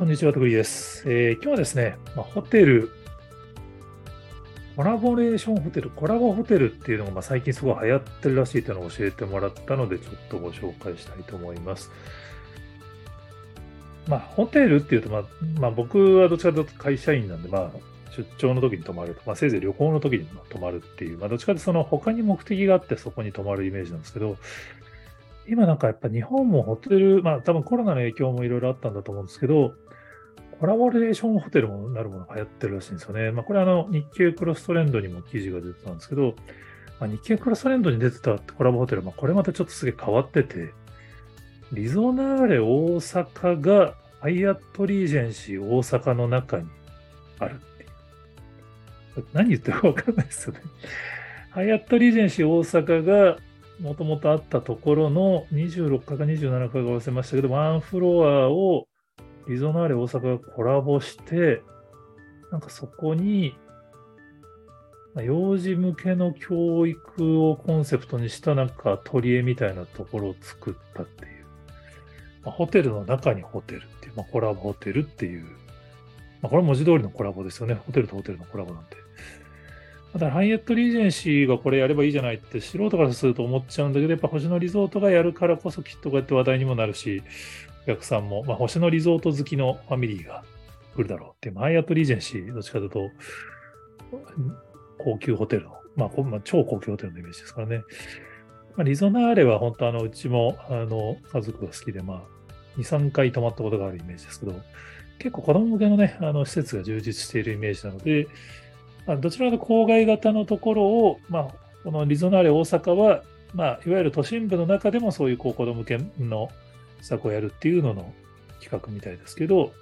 こんにちは、とくりです。えー今日はですね、まあ、ホテル、コラボレーションホテル、コラボホテルっていうのがまあ最近すごい流行ってるらしいというのを教えてもらったので、ちょっとご紹介したいと思います。まあ、ホテルっていうと、まあ、まあ、僕はどちらかというと会社員なんで、まあ、出張の時に泊まると、まあ、せいぜい旅行の時に泊まるっていう、まあ、どっちかというとその他に目的があってそこに泊まるイメージなんですけど、今なんかやっぱ日本もホテル、まあ多分コロナの影響もいろいろあったんだと思うんですけど、コラボレーションホテルもなるものが流行ってるらしいんですよね。まあこれあの日経クロストレンドにも記事が出てたんですけど、まあ、日経クロストレンドに出てたコラボホテル、まあこれまたちょっとすげえ変わってて、リゾナーレ大阪がハイアットリージェンシー大阪の中にあるっていう。何言ってるかわかんないですよね。ハイアットリージェンシー大阪がもともとあったところの26かか27かが忘れましたけど、ワンフロアをリゾナーレ大阪がコラボして、なんかそこに、幼児向けの教育をコンセプトにしたなんか取り柄みたいなところを作ったっていう。まあホテルの中にホテルっていう、まあ、コラボホテルっていう。まあ、これは文字通りのコラボですよね。ホテルとホテルのコラボなんて。ただ、ハイエットリージェンシーがこれやればいいじゃないって素人からすると思っちゃうんだけど、やっぱ星野リゾートがやるからこそきっとこうやって話題にもなるし、お客さんも、まあ、星野リゾート好きのファミリーが来るだろうっていう、まあイエットリージェンシー、どっちかというと、高級ホテルの、まあ、まあ、超高級ホテルのイメージですからね。まあ、リゾナーレは本当あの、うちもあの家族が好きで、まあ、2、3回泊まったことがあるイメージですけど、結構子供向けのね、あの施設が充実しているイメージなので、まあ、どちらかと郊外型のところを、まあ、このリゾナーレ大阪は、まあ、いわゆる都心部の中でもそういうこう子供向けの施策をやるっていうのの企画みたいですけど、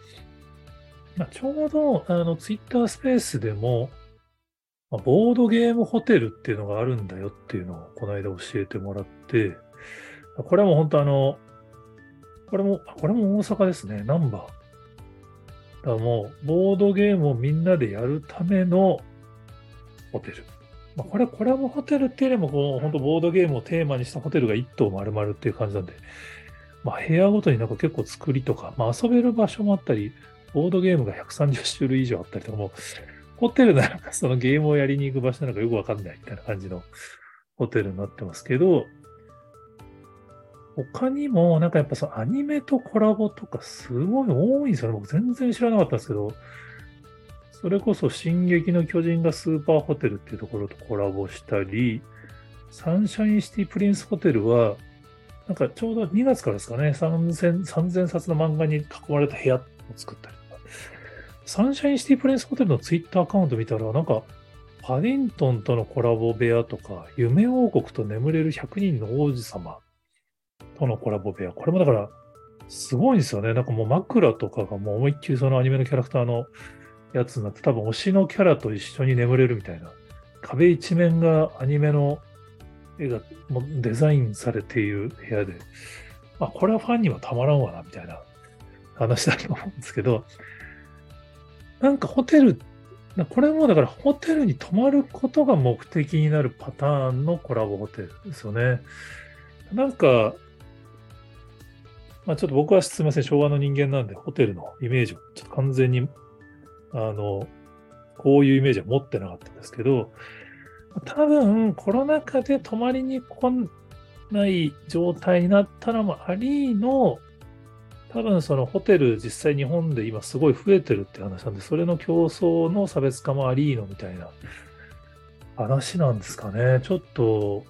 まあ、ちょうどあのツイッタースペースでも、まあボードゲームホテルっていうのがあるんだよっていうのをこの間教えてもらって、これも本当あの、これも、これも大阪ですね、ナンバー。だもう、ボードゲームをみんなでやるためのホテル。まあ、これ、コラボホテルっていうよりも、こう、本当ボードゲームをテーマにしたホテルが一棟丸々っていう感じなんで、まあ、部屋ごとになんか結構作りとか、まあ、遊べる場所もあったり、ボードゲームが130種類以上あったりとか、も、ホテルなのか、そのゲームをやりに行く場所なのかよくわかんないみたいな感じのホテルになってますけど、他にも、なんかやっぱそのアニメとコラボとかすごい多いんですよね。僕全然知らなかったんですけど、それこそ進撃の巨人がスーパーホテルっていうところとコラボしたり、サンシャインシティプリンスホテルは、なんかちょうど2月からですかね、3000, 3000冊の漫画に囲まれた部屋を作ったりとか。サンシャインシティプリンスホテルのツイッターアカウント見たら、なんか、パディントンとのコラボ部屋とか、夢王国と眠れる100人の王子様とのコラボ部屋。これもだから、すごいんですよね。なんかもう枕とかがもう思いっきりそのアニメのキャラクターのやつになって、多分推しのキャラと一緒に眠れるみたいな。壁一面がアニメの絵がもデザインされている部屋で、まあ、これはファンにはたまらんわな、みたいな話だと思うんですけど、なんかホテル、これもだからホテルに泊まることが目的になるパターンのコラボホテルですよね。なんか、まあちょっと僕はすみません、昭和の人間なんで、ホテルのイメージをちょっと完全に、あの、こういうイメージは持ってなかったんですけど、多分コロナ禍で泊まりに来ない状態になったのもありの、多分そのホテル実際日本で今すごい増えてるって話なんで、それの競争の差別化もありのみたいな話なんですかね。ちょっと、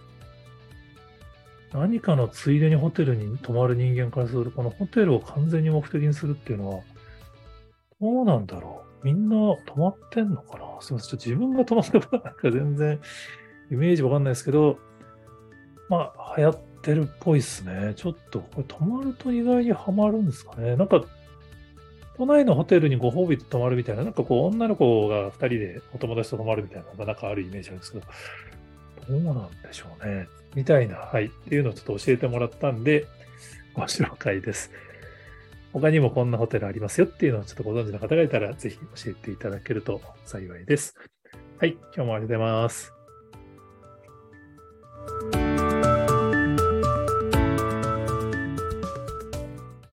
何かのついでにホテルに泊まる人間からすると、このホテルを完全に目的にするっていうのは、どうなんだろう。みんな泊まってんのかな？すいません。ちょっと自分が泊まったことなんか全然イメージわかんないですけど、まあ、流行ってるっぽいですね。ちょっと、これ泊まると意外にはまるんですかね。なんか、都内のホテルにご褒美と泊まるみたいな、なんかこう、女の子が2人でお友達と泊まるみたいなのがなんかあるイメージあるんですけど、どうなんでしょうね。みたいな、はい。っていうのをちょっと教えてもらったんで、ご紹介です。他にもこんなホテルありますよっていうのをちょっとご存知の方がいたら、ぜひ教えていただけると幸いです。はい。今日もありがとうございます。